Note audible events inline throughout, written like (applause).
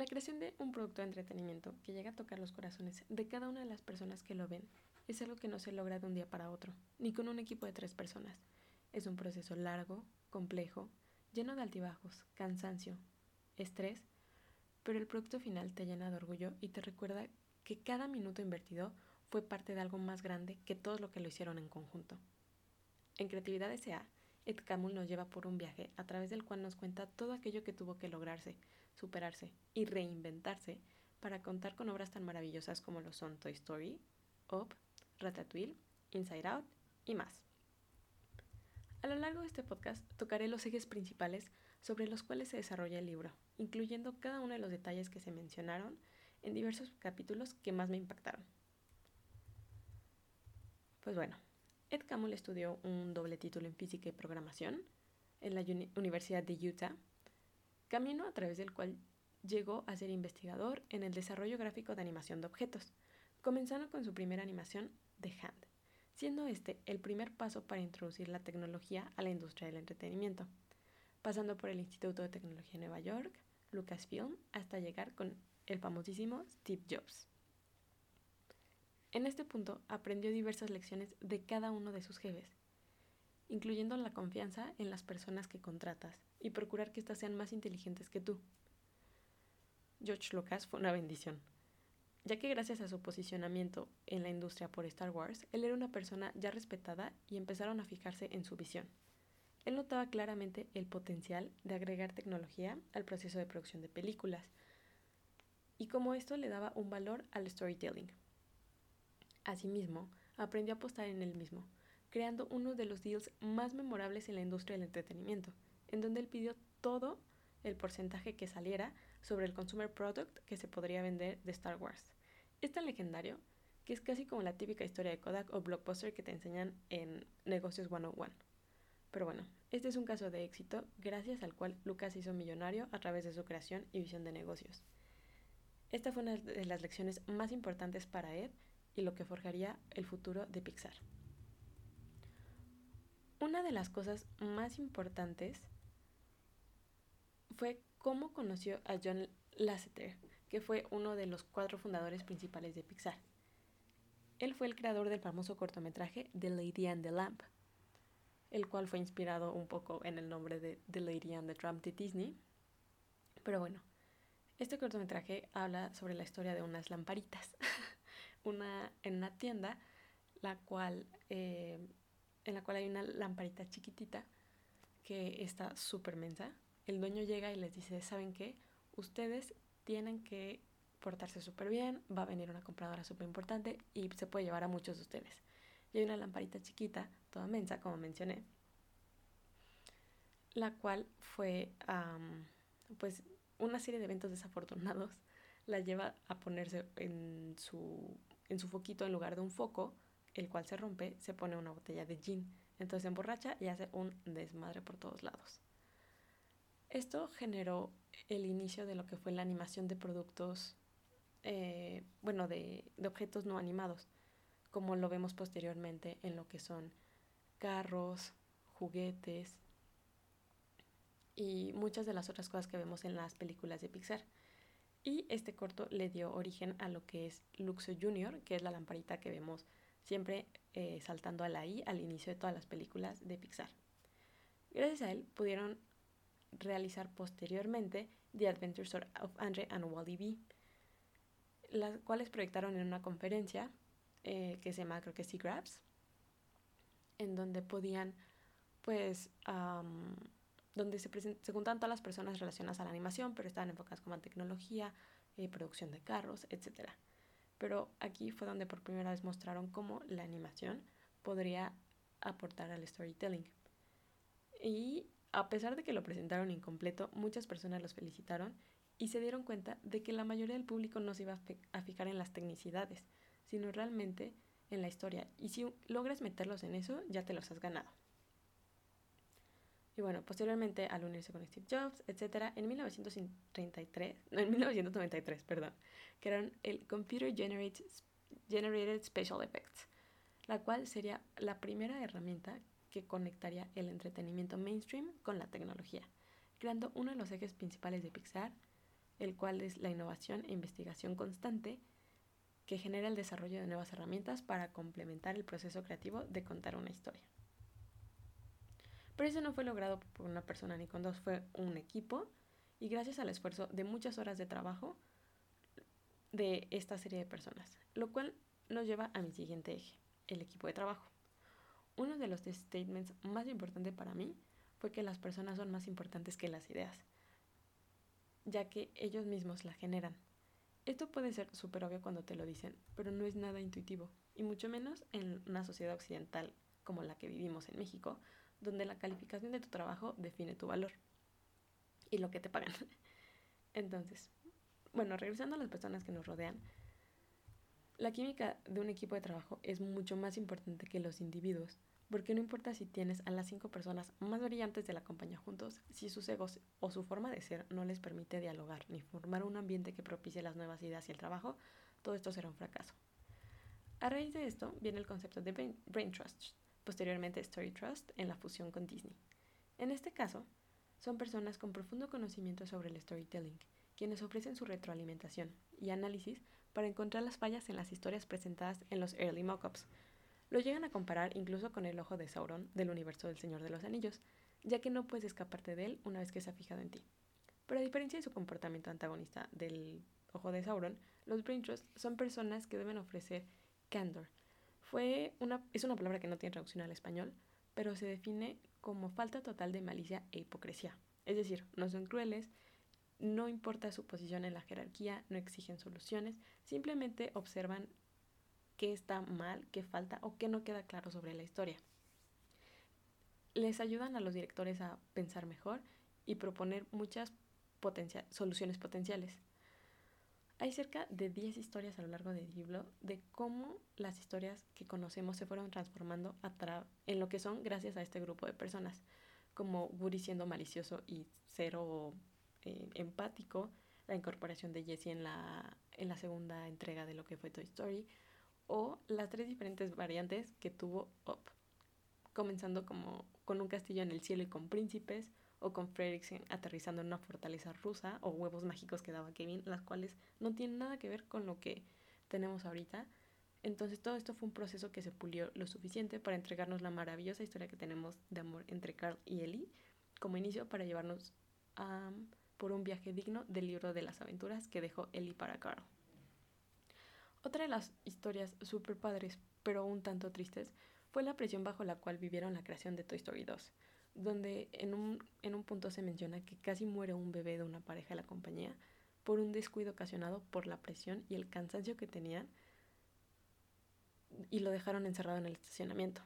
La creación de un producto de entretenimiento que llega a tocar los corazones de cada una de las personas que lo ven es algo que no se logra de un día para otro, ni con un equipo de tres personas. Es un proceso largo, complejo, lleno de altibajos, cansancio, estrés, pero el producto final te llena de orgullo y te recuerda que cada minuto invertido fue parte de algo más grande que todo lo que lo hicieron en conjunto. En Creatividad S.A., Ed Camul nos lleva por un viaje a través del cual nos cuenta todo aquello que tuvo que lograrse, superarse y reinventarse para contar con obras tan maravillosas como lo son Toy Story, Up, Ratatouille, Inside Out y más. A lo largo de este podcast tocaré los ejes principales sobre los cuales se desarrolla el libro, incluyendo cada uno de los detalles que se mencionaron en diversos capítulos que más me impactaron. Pues bueno, Ed Camel estudió un doble título en física y programación en la Universidad de Utah, camino a través del cual llegó a ser investigador en el desarrollo gráfico de animación de objetos, comenzando con su primera animación The Hand, siendo este el primer paso para introducir la tecnología a la industria del entretenimiento, pasando por el Instituto de Tecnología de Nueva York, Lucasfilm, hasta llegar con el famosísimo Steve Jobs. En este punto aprendió diversas lecciones de cada uno de sus jefes, incluyendo la confianza en las personas que contratas y procurar que éstas sean más inteligentes que tú. George Lucas fue una bendición, ya que gracias a su posicionamiento en la industria por Star Wars, él era una persona ya respetada y empezaron a fijarse en su visión. Él notaba claramente el potencial de agregar tecnología al proceso de producción de películas, y cómo esto le daba un valor al storytelling. Asimismo, aprendió a apostar en él mismo, creando uno de los deals más memorables en la industria del entretenimiento, en donde él pidió todo el porcentaje que saliera sobre el consumer product que se podría vender de Star Wars. Es tan legendario que es casi como la típica historia de Kodak o Blockbuster que te enseñan en Negocios 101. Pero bueno, este es un caso de éxito gracias al cual Lucas hizo millonario a través de su creación y visión de negocios. Esta fue una de las lecciones más importantes para Ed y lo que forjaría el futuro de Pixar. Una de las cosas más importantes fue cómo conoció a John Lasseter, que fue uno de los cuatro fundadores principales de Pixar. Él fue el creador del famoso cortometraje The Lady and the Lamp, el cual fue inspirado un poco en el nombre de The Lady and the Tramp de Disney. Pero bueno, este cortometraje habla sobre la historia de unas lamparitas. (laughs) una, en una tienda, la cual, eh, en la cual hay una lamparita chiquitita que está súper mensa. El dueño llega y les dice, ¿saben qué? Ustedes tienen que portarse súper bien, va a venir una compradora súper importante y se puede llevar a muchos de ustedes. Y hay una lamparita chiquita, toda mensa, como mencioné, la cual fue, pues, una serie de eventos desafortunados la lleva a ponerse en su en su foquito, en lugar de un foco, el cual se rompe, se pone una botella de gin. Entonces se emborracha y hace un desmadre por todos lados. Esto generó el inicio de lo que fue la animación de productos, eh, bueno, de, de objetos no animados, como lo vemos posteriormente en lo que son carros, juguetes y muchas de las otras cosas que vemos en las películas de Pixar. Y este corto le dio origen a lo que es Luxo Junior, que es la lamparita que vemos siempre eh, saltando a la I al inicio de todas las películas de Pixar. Gracias a él pudieron realizar posteriormente The Adventures of Andre and Wally B, las cuales proyectaron en una conferencia eh, que se llama creo que Sea Grabs, en donde podían pues donde se, se juntaban todas las personas relacionadas a la animación, pero estaban enfocadas como en tecnología, eh, producción de carros, etc. Pero aquí fue donde por primera vez mostraron cómo la animación podría aportar al storytelling. Y a pesar de que lo presentaron incompleto, muchas personas los felicitaron y se dieron cuenta de que la mayoría del público no se iba a fijar en las tecnicidades, sino realmente en la historia. Y si logras meterlos en eso, ya te los has ganado. Y bueno, posteriormente al unirse con Steve Jobs, etc., en 1933, no, en 1993, perdón, crearon el Computer Generated, Generated Special Effects, la cual sería la primera herramienta que conectaría el entretenimiento mainstream con la tecnología, creando uno de los ejes principales de Pixar, el cual es la innovación e investigación constante que genera el desarrollo de nuevas herramientas para complementar el proceso creativo de contar una historia. Pero eso no fue logrado por una persona ni con dos, fue un equipo y gracias al esfuerzo de muchas horas de trabajo de esta serie de personas, lo cual nos lleva a mi siguiente eje, el equipo de trabajo. Uno de los statements más importantes para mí fue que las personas son más importantes que las ideas, ya que ellos mismos la generan. Esto puede ser súper obvio cuando te lo dicen, pero no es nada intuitivo, y mucho menos en una sociedad occidental como la que vivimos en México, donde la calificación de tu trabajo define tu valor y lo que te pagan. (laughs) Entonces, bueno, regresando a las personas que nos rodean, la química de un equipo de trabajo es mucho más importante que los individuos, porque no importa si tienes a las cinco personas más brillantes de la compañía juntos, si sus egos o su forma de ser no les permite dialogar ni formar un ambiente que propicie las nuevas ideas y el trabajo, todo esto será un fracaso. A raíz de esto viene el concepto de Brain Trust, posteriormente Story Trust en la fusión con Disney. En este caso, son personas con profundo conocimiento sobre el storytelling, quienes ofrecen su retroalimentación y análisis para encontrar las fallas en las historias presentadas en los early mockups. Lo llegan a comparar incluso con el ojo de Sauron del universo del Señor de los Anillos, ya que no puedes escaparte de él una vez que se ha fijado en ti. Pero a diferencia de su comportamiento antagonista del ojo de Sauron, los Brain son personas que deben ofrecer candor, fue una, es una palabra que no tiene traducción al español, pero se define como falta total de malicia e hipocresía. Es decir, no son crueles, no importa su posición en la jerarquía, no exigen soluciones, simplemente observan qué está mal, qué falta o qué no queda claro sobre la historia. Les ayudan a los directores a pensar mejor y proponer muchas soluciones potenciales. Hay cerca de 10 historias a lo largo del libro de cómo las historias que conocemos se fueron transformando en lo que son gracias a este grupo de personas, como Woody siendo malicioso y cero eh, empático, la incorporación de Jesse en la, en la segunda entrega de lo que fue Toy Story, o las tres diferentes variantes que tuvo Up, comenzando como con un castillo en el cielo y con príncipes, o con Fredricksen aterrizando en una fortaleza rusa o huevos mágicos que daba Kevin, las cuales no tienen nada que ver con lo que tenemos ahorita. Entonces todo esto fue un proceso que se pulió lo suficiente para entregarnos la maravillosa historia que tenemos de amor entre Carl y Ellie como inicio para llevarnos por un viaje digno del libro de las aventuras que dejó Ellie para Carl. Otra de las historias super padres, pero un tanto tristes, fue la presión bajo la cual vivieron la creación de Toy Story 2 donde en un, en un punto se menciona que casi muere un bebé de una pareja de la compañía por un descuido ocasionado por la presión y el cansancio que tenían y lo dejaron encerrado en el estacionamiento.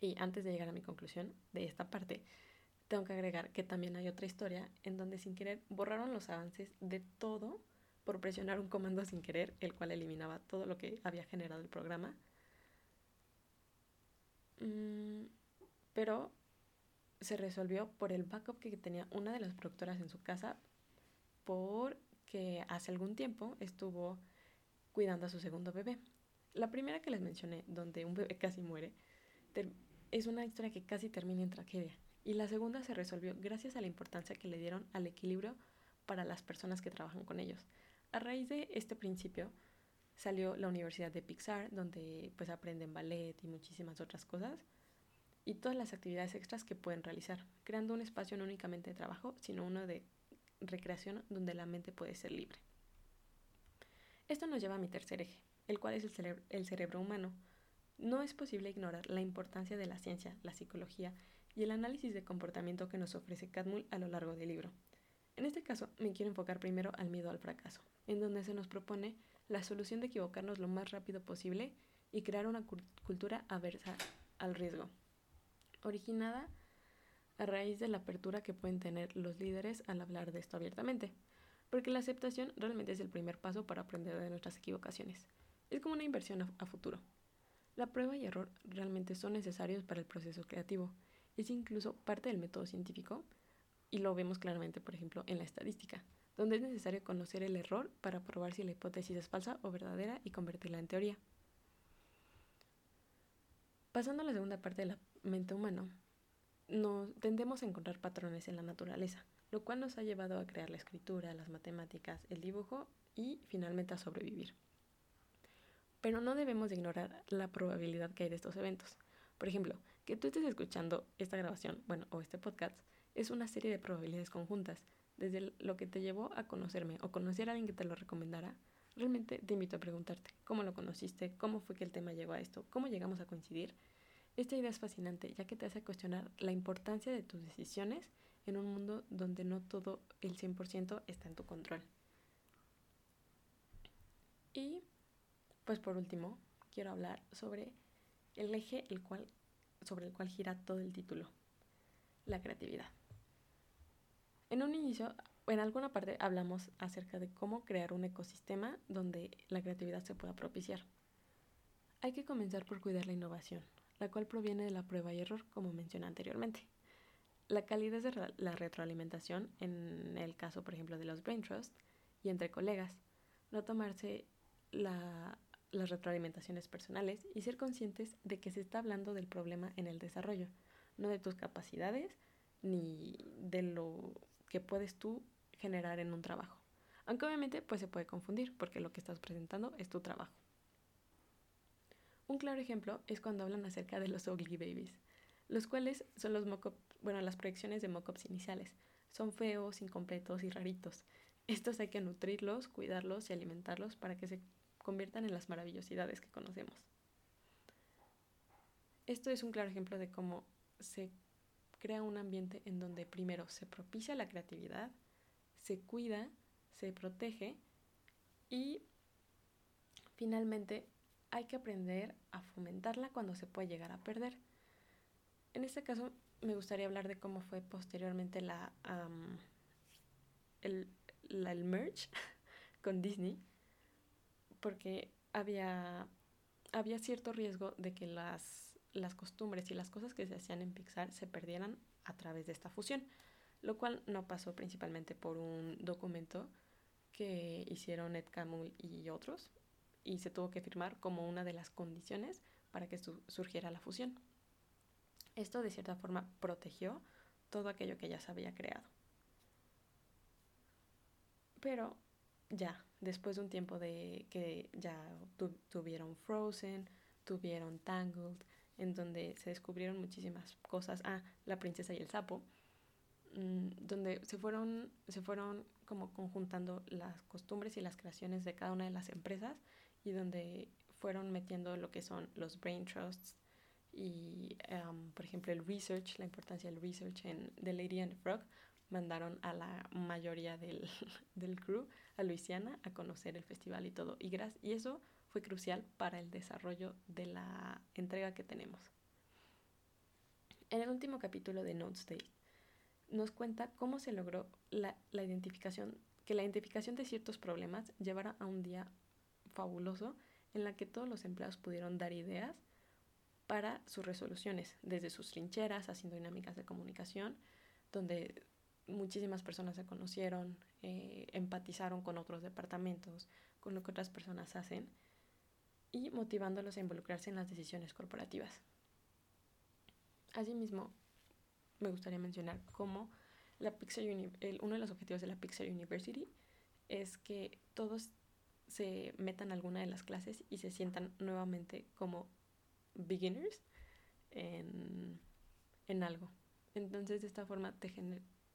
Y antes de llegar a mi conclusión de esta parte, tengo que agregar que también hay otra historia en donde sin querer borraron los avances de todo por presionar un comando sin querer, el cual eliminaba todo lo que había generado el programa. Mm, pero se resolvió por el backup que tenía una de las productoras en su casa porque hace algún tiempo estuvo cuidando a su segundo bebé. La primera que les mencioné, donde un bebé (laughs) casi muere, es una historia que casi termina en tragedia. Y la segunda se resolvió gracias a la importancia que le dieron al equilibrio para las personas que trabajan con ellos. A raíz de este principio salió la Universidad de Pixar, donde pues aprenden ballet y muchísimas otras cosas y todas las actividades extras que pueden realizar, creando un espacio no únicamente de trabajo, sino uno de recreación donde la mente puede ser libre. Esto nos lleva a mi tercer eje, el cual es el, cerebro, humano. No es posible ignorar la importancia de la ciencia, la psicología y el análisis de comportamiento que nos ofrece Cadmull a lo largo del libro. En este caso, me quiero enfocar primero al miedo al fracaso, en donde se nos propone la solución de equivocarnos lo más rápido posible y crear una cultura aversa al riesgo originada a raíz de la apertura que pueden tener los líderes al hablar de esto abiertamente, porque la aceptación realmente es el primer paso para aprender de nuestras equivocaciones. Es como una inversión a, futuro. La prueba y error realmente son necesarios para el proceso creativo. Es incluso parte del método científico y lo vemos claramente, por ejemplo, en la estadística, donde es necesario conocer el error para probar si la hipótesis es falsa o verdadera y convertirla en teoría. Pasando a la segunda parte de la mente humano, nos tendemos a encontrar patrones en la naturaleza, lo cual nos ha llevado a crear la escritura, las matemáticas, el dibujo y finalmente a sobrevivir. Pero no debemos ignorar la probabilidad que hay de estos eventos. Por ejemplo, que tú estés escuchando esta grabación, bueno, o este podcast, es una serie de probabilidades conjuntas, desde lo que te llevó a conocerme o conocer a alguien que te lo recomendara. Realmente te invito a preguntarte, ¿cómo lo conociste? ¿Cómo fue que el tema llegó a esto? ¿Cómo llegamos a coincidir? Esta idea es fascinante, ya que te hace cuestionar la importancia de tus decisiones en un mundo donde no todo el 100% está en tu control. Y pues por último, quiero hablar sobre el eje el cual, sobre el cual gira todo el título, la creatividad. En un inicio, en alguna parte hablamos acerca de cómo crear un ecosistema donde la creatividad se pueda propiciar. Hay que comenzar por cuidar la innovación, la cual proviene de la prueba y error, como mencioné anteriormente. La calidad de la retroalimentación, en el caso, por ejemplo, de los Brain Trust, y entre colegas, no tomarse la las retroalimentaciones personales y ser conscientes de que se está hablando del problema en el desarrollo, no de tus capacidades ni de lo que puedes tú generar en un trabajo. Aunque obviamente pues se puede confundir porque lo que estás presentando es tu trabajo. Un claro ejemplo es cuando hablan acerca de los ugly babies, los cuales son los bueno, las proyecciones de mockups iniciales. Son feos, incompletos y raritos. Estos hay que nutrirlos, cuidarlos y alimentarlos para que se conviertan en las maravillosidades que conocemos. Esto es un claro ejemplo de cómo se crea un ambiente en donde primero se propicia la creatividad, se cuida, se protege y finalmente hay que aprender a fomentarla cuando se puede llegar a perder. En este caso me gustaría hablar de cómo fue posteriormente la, el, la, el merge (laughs) con Disney, porque había, había cierto riesgo de que las, las costumbres y las cosas que se hacían en Pixar se perdieran a través de esta fusión, lo cual no pasó principalmente por un documento que hicieron Ed Camul y otros, y se tuvo que firmar como una de las condiciones para que surgiera la fusión. Esto de cierta forma protegió todo aquello que ya se había creado. Pero ya, después de un tiempo de que ya tuvieron Frozen, tuvieron Tangled, en donde se descubrieron muchísimas cosas. Ah, La princesa y el sapo, mm, donde se fueron, se fueron como conjuntando las costumbres y las creaciones de cada una de las empresas y donde fueron metiendo lo que son los brain trusts y, um, por ejemplo, el research, la importancia del research en The Lady and the Frog, mandaron a la mayoría del, (laughs) del crew a Luisiana a conocer el festival y todo. Y, y eso fue crucial para el desarrollo de la entrega que tenemos. En el último capítulo de Notes Day nos cuenta cómo se logró la, la identificación, que la identificación de ciertos problemas llevara a un día fabuloso en la que todos los empleados pudieron dar ideas para sus resoluciones, desde sus trincheras, haciendo dinámicas de comunicación, donde muchísimas personas se conocieron, eh, empatizaron con otros departamentos, con lo que otras personas hacen y motivándolos a involucrarse en las decisiones corporativas. Asimismo, me gustaría mencionar cómo la Pixar uno de los objetivos de la Pixar University es que todos se metan a alguna de las clases y se sientan nuevamente como beginners en, en algo. Entonces, de esta forma te,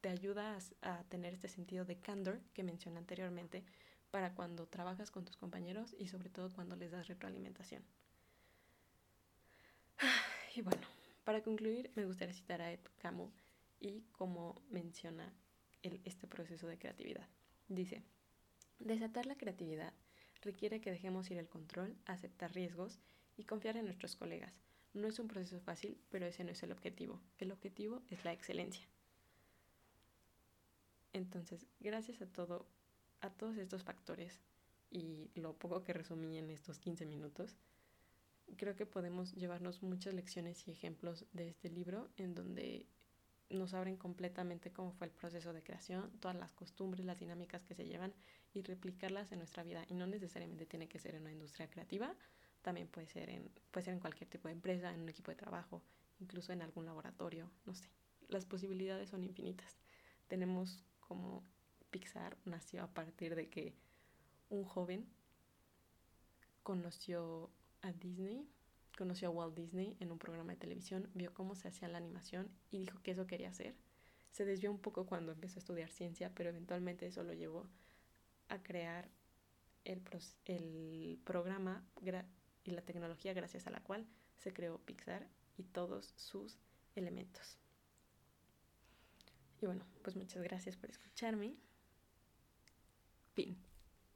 te ayuda a, tener este sentido de candor que mencioné anteriormente para cuando trabajas con tus compañeros y sobre todo cuando les das retroalimentación. (sighs) Y bueno, para concluir, me gustaría citar a Ed Camus y cómo menciona este proceso de creatividad. Dice, desatar la creatividad requiere que dejemos ir el control, aceptar riesgos y confiar en nuestros colegas. No es un proceso fácil, pero ese no es el objetivo. El objetivo es la excelencia. Entonces, gracias a todo, a todos estos factores y lo poco que resumí en estos 15 minutos, creo que podemos llevarnos muchas lecciones y ejemplos de este libro en donde nos abren completamente cómo fue el proceso de creación, todas las costumbres, las dinámicas que se llevan y replicarlas en nuestra vida. Y no necesariamente tiene que ser en una industria creativa, también puede ser en, puede ser en cualquier tipo de empresa, en un equipo de trabajo, incluso en algún laboratorio, no sé. las posibilidades son infinitas. Tenemos como Pixar nació a partir de que un joven conoció a Disney, conoció a Walt Disney en un programa de televisión, vio cómo se hacía la animación y dijo que eso quería hacer. Se desvió un poco cuando empezó a estudiar ciencia, pero eventualmente eso lo llevó a crear el, el programa y la tecnología gracias a la cual se creó Pixar y todos sus elementos. Y bueno, pues muchas gracias por escucharme. Fin.